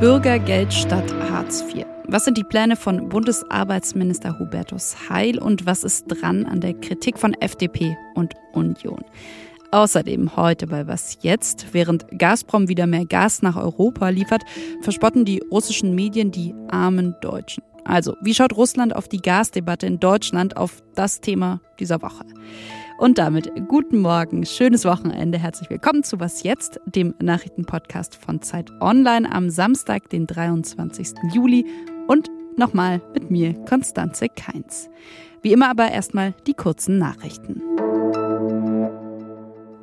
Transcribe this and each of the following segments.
Bürgergeld statt Hartz IV. Was sind die Pläne von Bundesarbeitsminister Hubertus Heil und was ist dran an der Kritik von FDP und Union? Außerdem heute bei Was jetzt? Während Gazprom wieder mehr Gas nach Europa liefert, verspotten die russischen Medien die armen Deutschen. Also, wie schaut Russland auf die Gasdebatte in Deutschland, auf das Thema dieser Woche? Und damit guten Morgen, schönes Wochenende, herzlich willkommen zu Was jetzt, dem Nachrichtenpodcast von Zeit Online am Samstag, den 23. Juli und nochmal mit mir, Konstanze Keins. Wie immer aber erstmal die kurzen Nachrichten.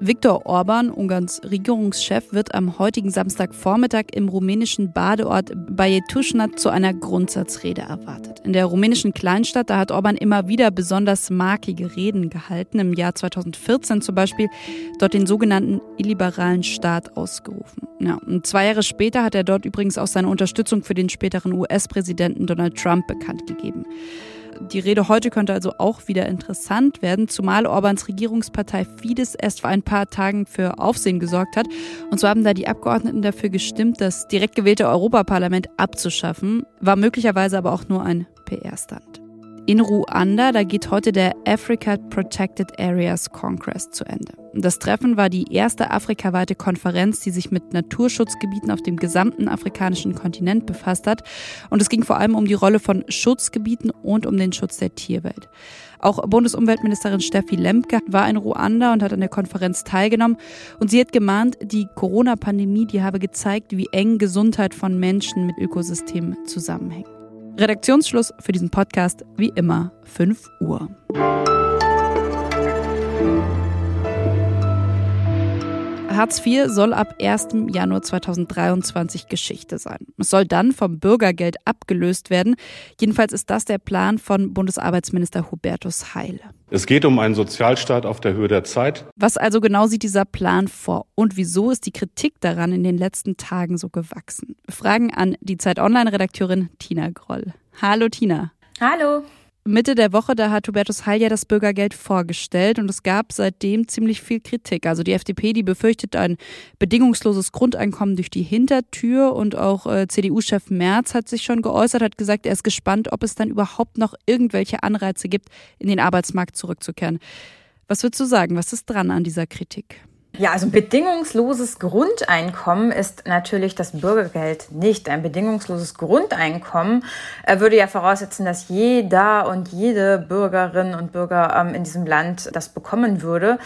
Viktor Orban, Ungarns Regierungschef, wird am heutigen Samstagvormittag im rumänischen Badeort Bajetuschnat zu einer Grundsatzrede erwartet. In der rumänischen Kleinstadt, da hat Orban immer wieder besonders markige Reden gehalten. Im Jahr 2014 zum Beispiel dort den sogenannten illiberalen Staat ausgerufen. Ja, und zwei Jahre später hat er dort übrigens auch seine Unterstützung für den späteren US-Präsidenten Donald Trump bekannt gegeben. Die Rede heute könnte also auch wieder interessant werden, zumal Orbans Regierungspartei Fidesz erst vor ein paar Tagen für Aufsehen gesorgt hat. Und so haben da die Abgeordneten dafür gestimmt, das direkt gewählte Europaparlament abzuschaffen, war möglicherweise aber auch nur ein PR-Stand. In Ruanda, da geht heute der Africa Protected Areas Congress zu Ende. Das Treffen war die erste afrikaweite Konferenz, die sich mit Naturschutzgebieten auf dem gesamten afrikanischen Kontinent befasst hat. Und es ging vor allem um die Rolle von Schutzgebieten und um den Schutz der Tierwelt. Auch Bundesumweltministerin Steffi Lemke war in Ruanda und hat an der Konferenz teilgenommen. Und sie hat gemahnt, die Corona-Pandemie, die habe gezeigt, wie eng Gesundheit von Menschen mit Ökosystemen zusammenhängt. Redaktionsschluss für diesen Podcast wie immer 5 Uhr. Hartz IV soll ab 1. Januar 2023 Geschichte sein. Es soll dann vom Bürgergeld abgelöst werden. Jedenfalls ist das der Plan von Bundesarbeitsminister Hubertus Heil. Es geht um einen Sozialstaat auf der Höhe der Zeit. Was also genau sieht dieser Plan vor und wieso ist die Kritik daran in den letzten Tagen so gewachsen? Fragen an die Zeit Online-Redakteurin Tina Groll. Hallo Tina. Hallo. Mitte der Woche, da hat Hubertus Heil ja das Bürgergeld vorgestellt und es gab seitdem ziemlich viel Kritik. Also die FDP, die befürchtet ein bedingungsloses Grundeinkommen durch die Hintertür und auch äh, CDU-Chef Merz hat sich schon geäußert, hat gesagt, er ist gespannt, ob es dann überhaupt noch irgendwelche Anreize gibt, in den Arbeitsmarkt zurückzukehren. Was würdest du sagen? Was ist dran an dieser Kritik? Ja, also bedingungsloses Grundeinkommen ist natürlich das Bürgergeld nicht. Ein bedingungsloses Grundeinkommen äh, würde ja voraussetzen, dass jeder und jede Bürgerin und Bürger ähm, in diesem Land das bekommen würde.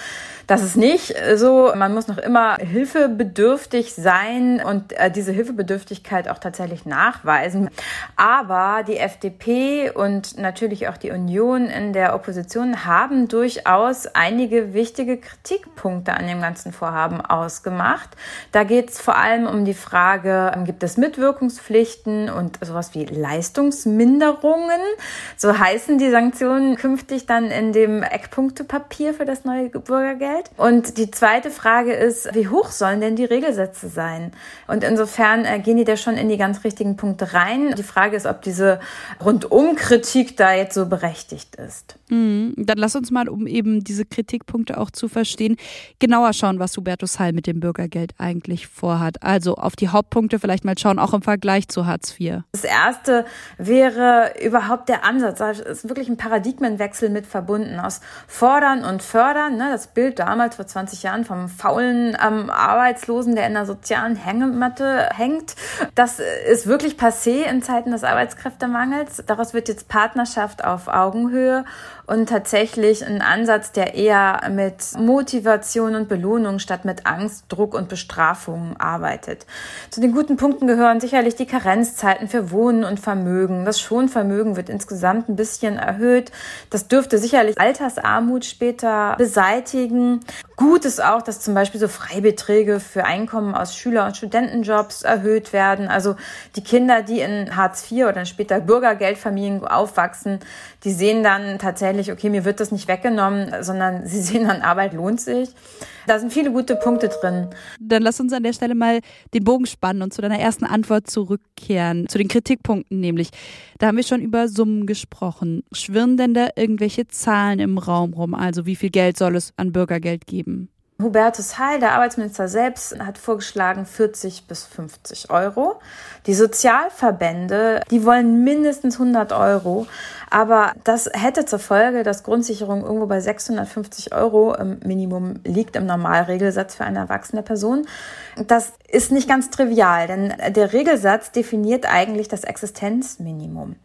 Das ist nicht so. Man muss noch immer hilfebedürftig sein und äh, diese Hilfebedürftigkeit auch tatsächlich nachweisen. Aber die FDP und natürlich auch die Union in der Opposition haben durchaus einige wichtige Kritikpunkte an dem ganzen Vorhaben ausgemacht. Da geht es vor allem um die Frage, gibt es Mitwirkungspflichten und sowas wie Leistungsminderungen? So heißen die Sanktionen künftig dann in dem Eckpunktepapier für das neue Bürgergeld. Geld. Und die zweite Frage ist, wie hoch sollen denn die Regelsätze sein? Und insofern äh, gehen die da schon in die ganz richtigen Punkte rein. Die Frage ist, ob diese Rundumkritik da jetzt so berechtigt ist. Mhm. Dann lass uns mal, um eben diese Kritikpunkte auch zu verstehen, genauer schauen, was Hubertus Heil mit dem Bürgergeld eigentlich vorhat. Also auf die Hauptpunkte vielleicht mal schauen, auch im Vergleich zu Hartz IV. Das erste wäre überhaupt der Ansatz. Da ist wirklich ein Paradigmenwechsel mit verbunden aus Fordern und Fördern. Ne? Das Bild damals vor 20 Jahren vom faulen ähm, Arbeitslosen, der in der sozialen Hängematte hängt. Das ist wirklich passé in Zeiten des Arbeitskräftemangels. Daraus wird jetzt Partnerschaft auf Augenhöhe und tatsächlich ein Ansatz, der eher mit Motivation und Belohnung statt mit Angst, Druck und Bestrafung arbeitet. Zu den guten Punkten gehören sicherlich die Karenzzeiten für Wohnen und Vermögen. Das Schonvermögen wird insgesamt ein bisschen erhöht. Das dürfte sicherlich Altersarmut später beseitigen. Gut ist auch, dass zum Beispiel so Freibeträge für Einkommen aus Schüler- und Studentenjobs erhöht werden. Also die Kinder, die in Hartz IV oder später Bürgergeldfamilien aufwachsen, die sehen dann tatsächlich, okay, mir wird das nicht weggenommen, sondern sie sehen dann, Arbeit lohnt sich. Da sind viele gute Punkte drin. Dann lass uns an der Stelle mal den Bogen spannen und zu deiner ersten Antwort zurückkehren, zu den Kritikpunkten nämlich. Da haben wir schon über Summen gesprochen. Schwirren denn da irgendwelche Zahlen im Raum rum? Also wie viel Geld soll es an Bürgergeld geben? Hubertus Heil, der Arbeitsminister selbst, hat vorgeschlagen 40 bis 50 Euro. Die Sozialverbände, die wollen mindestens 100 Euro. Aber das hätte zur Folge, dass Grundsicherung irgendwo bei 650 Euro im Minimum liegt im Normalregelsatz für eine erwachsene Person. Das ist nicht ganz trivial, denn der Regelsatz definiert eigentlich das Existenzminimum.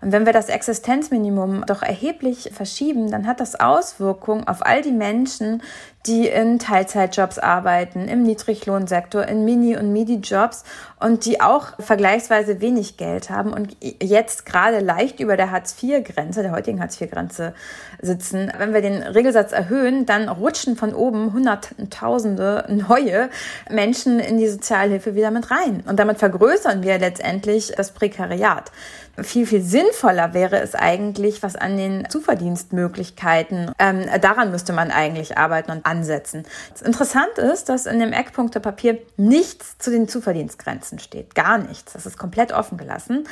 Und wenn wir das Existenzminimum doch erheblich verschieben, dann hat das Auswirkungen auf all die Menschen, die in Teilzeitjobs arbeiten, im Niedriglohnsektor, in Mini- und Midi-Jobs und die auch vergleichsweise wenig Geld haben und jetzt gerade leicht über der Hartz-IV-Grenze, der heutigen Hartz-IV-Grenze sitzen. Wenn wir den Regelsatz erhöhen, dann rutschen von oben Hunderttausende neue Menschen in die Sozialhilfe wieder mit rein. Und damit vergrößern wir letztendlich das Prekariat. Viel, viel sinnvoller wäre es eigentlich, was an den Zuverdienstmöglichkeiten, ähm, daran müsste man eigentlich arbeiten und ansetzen. Interessant ist, dass in dem Eckpunktepapier nichts zu den Zuverdienstgrenzen steht. Gar nichts. Das ist komplett offen gelassen.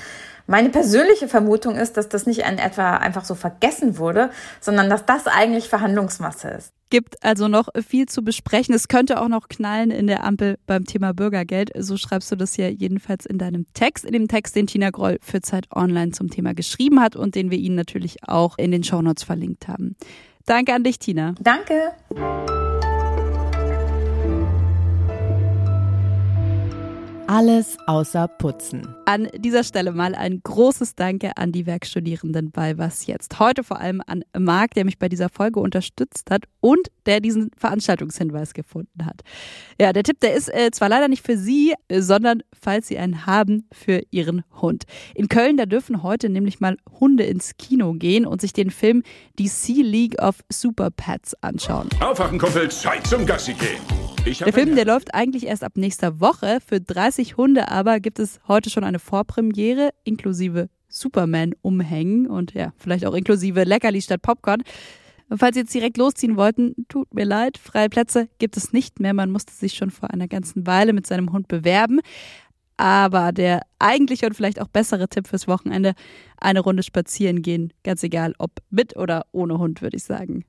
Meine persönliche Vermutung ist, dass das nicht in etwa einfach so vergessen wurde, sondern dass das eigentlich Verhandlungsmasse ist. Gibt also noch viel zu besprechen. Es könnte auch noch knallen in der Ampel beim Thema Bürgergeld. So schreibst du das ja jedenfalls in deinem Text, in dem Text, den Tina Groll für Zeit Online zum Thema geschrieben hat und den wir Ihnen natürlich auch in den Shownotes verlinkt haben. Danke an dich, Tina. Danke. Alles außer Putzen. An dieser Stelle mal ein großes Danke an die Werkstudierenden bei Was Jetzt. Heute vor allem an Marc, der mich bei dieser Folge unterstützt hat und der diesen Veranstaltungshinweis gefunden hat. Ja, der Tipp, der ist äh, zwar leider nicht für Sie, äh, sondern falls Sie einen haben, für Ihren Hund. In Köln, da dürfen heute nämlich mal Hunde ins Kino gehen und sich den Film Die Sea League of Super Pets anschauen. Aufwachen, Kumpel, Zeit zum Gassi gehen. Der Film, der läuft eigentlich erst ab nächster Woche. Für 30 Hunde aber gibt es heute schon eine Vorpremiere inklusive Superman-Umhängen und ja, vielleicht auch inklusive Leckerli statt Popcorn. Falls Sie jetzt direkt losziehen wollten, tut mir leid, freie Plätze gibt es nicht mehr. Man musste sich schon vor einer ganzen Weile mit seinem Hund bewerben. Aber der eigentliche und vielleicht auch bessere Tipp fürs Wochenende, eine Runde spazieren gehen, ganz egal ob mit oder ohne Hund, würde ich sagen.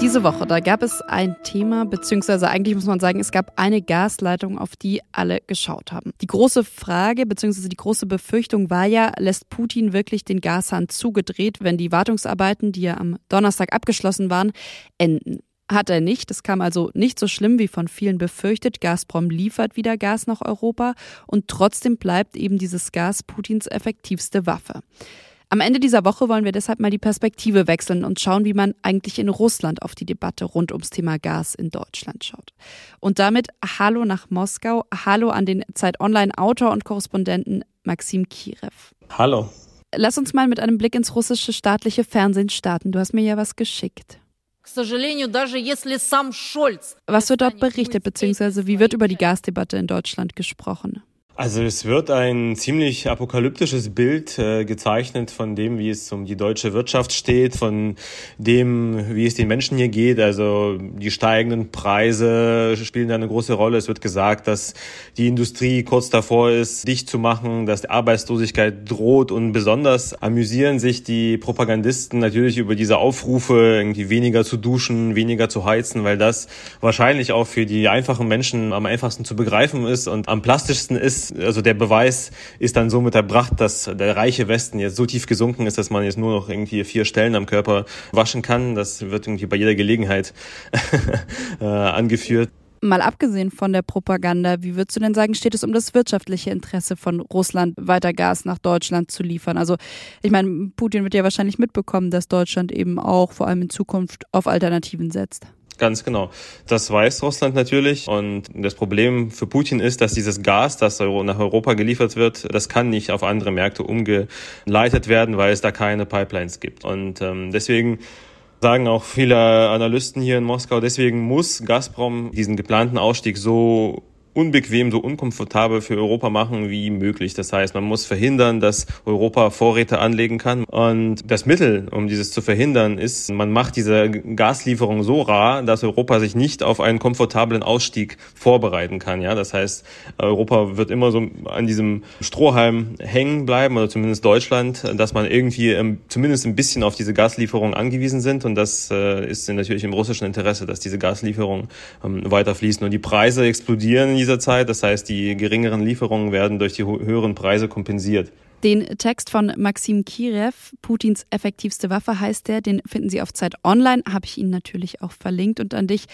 Diese Woche, da gab es ein Thema, beziehungsweise eigentlich muss man sagen, es gab eine Gasleitung, auf die alle geschaut haben. Die große Frage, beziehungsweise die große Befürchtung war ja, lässt Putin wirklich den Gashahn zugedreht, wenn die Wartungsarbeiten, die ja am Donnerstag abgeschlossen waren, enden? Hat er nicht. Es kam also nicht so schlimm wie von vielen befürchtet. Gazprom liefert wieder Gas nach Europa und trotzdem bleibt eben dieses Gas Putins effektivste Waffe. Am Ende dieser Woche wollen wir deshalb mal die Perspektive wechseln und schauen, wie man eigentlich in Russland auf die Debatte rund ums Thema Gas in Deutschland schaut. Und damit Hallo nach Moskau, Hallo an den Zeit Online Autor und Korrespondenten Maxim Kirev. Hallo. Lass uns mal mit einem Blick ins russische staatliche Fernsehen starten. Du hast mir ja was geschickt. Was wird dort berichtet, beziehungsweise wie wird über die Gasdebatte in Deutschland gesprochen? Also es wird ein ziemlich apokalyptisches Bild äh, gezeichnet von dem, wie es um die deutsche Wirtschaft steht, von dem, wie es den Menschen hier geht. Also die steigenden Preise spielen da eine große Rolle. Es wird gesagt, dass die Industrie kurz davor ist, dicht zu machen, dass die Arbeitslosigkeit droht und besonders amüsieren sich die Propagandisten natürlich über diese Aufrufe, irgendwie weniger zu duschen, weniger zu heizen, weil das wahrscheinlich auch für die einfachen Menschen am einfachsten zu begreifen ist und am plastischsten ist, also der Beweis ist dann somit erbracht, dass der reiche Westen jetzt so tief gesunken ist, dass man jetzt nur noch irgendwie vier Stellen am Körper waschen kann. Das wird irgendwie bei jeder Gelegenheit äh, angeführt. Mal abgesehen von der Propaganda, wie würdest du denn sagen, steht es um das wirtschaftliche Interesse von Russland, weiter Gas nach Deutschland zu liefern? Also ich meine, Putin wird ja wahrscheinlich mitbekommen, dass Deutschland eben auch vor allem in Zukunft auf Alternativen setzt. Ganz genau. Das weiß Russland natürlich. Und das Problem für Putin ist, dass dieses Gas, das nach Europa geliefert wird, das kann nicht auf andere Märkte umgeleitet werden, weil es da keine Pipelines gibt. Und ähm, deswegen sagen auch viele Analysten hier in Moskau, deswegen muss Gazprom diesen geplanten Ausstieg so unbequem, so unkomfortabel für Europa machen wie möglich. Das heißt, man muss verhindern, dass Europa Vorräte anlegen kann. Und das Mittel, um dieses zu verhindern, ist, man macht diese Gaslieferung so rar, dass Europa sich nicht auf einen komfortablen Ausstieg vorbereiten kann. Ja, das heißt, Europa wird immer so an diesem Strohhalm hängen bleiben oder zumindest Deutschland, dass man irgendwie ähm, zumindest ein bisschen auf diese Gaslieferung angewiesen sind. Und das äh, ist natürlich im russischen Interesse, dass diese Gaslieferungen ähm, weiterfließen. Und die Preise explodieren in dieser Zeit. Das heißt, die geringeren Lieferungen werden durch die höheren Preise kompensiert. Den Text von Maxim Kirev, Putins effektivste Waffe heißt der, den finden Sie auf Zeit Online, habe ich Ihnen natürlich auch verlinkt und an dich.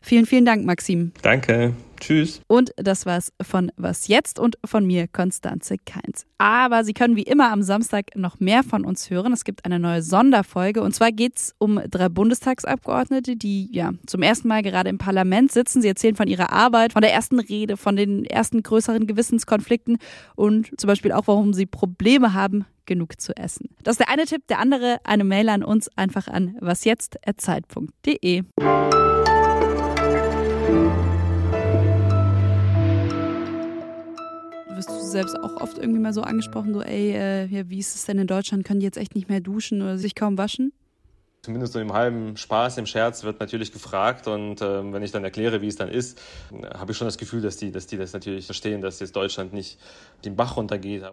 Vielen, vielen Dank, Maxim. Danke. Tschüss. Und das war's von Was jetzt und von mir, Konstanze Keins. Aber Sie können wie immer am Samstag noch mehr von uns hören. Es gibt eine neue Sonderfolge und zwar geht's um drei Bundestagsabgeordnete, die ja zum ersten Mal gerade im Parlament sitzen. Sie erzählen von ihrer Arbeit, von der ersten Rede, von den ersten größeren Gewissenskonflikten und zum Beispiel auch, warum sie Probleme haben, genug zu essen. Das ist der eine Tipp, der andere eine Mail an uns einfach an wasjetzt@zeit.de. selbst auch oft irgendwie mal so angesprochen, so, ey, äh, ja, wie ist es denn in Deutschland? Können die jetzt echt nicht mehr duschen oder sich kaum waschen? Zumindest so im halben Spaß, im Scherz wird natürlich gefragt und äh, wenn ich dann erkläre, wie es dann ist, habe ich schon das Gefühl, dass die, dass die das natürlich verstehen, dass jetzt Deutschland nicht den Bach runtergeht.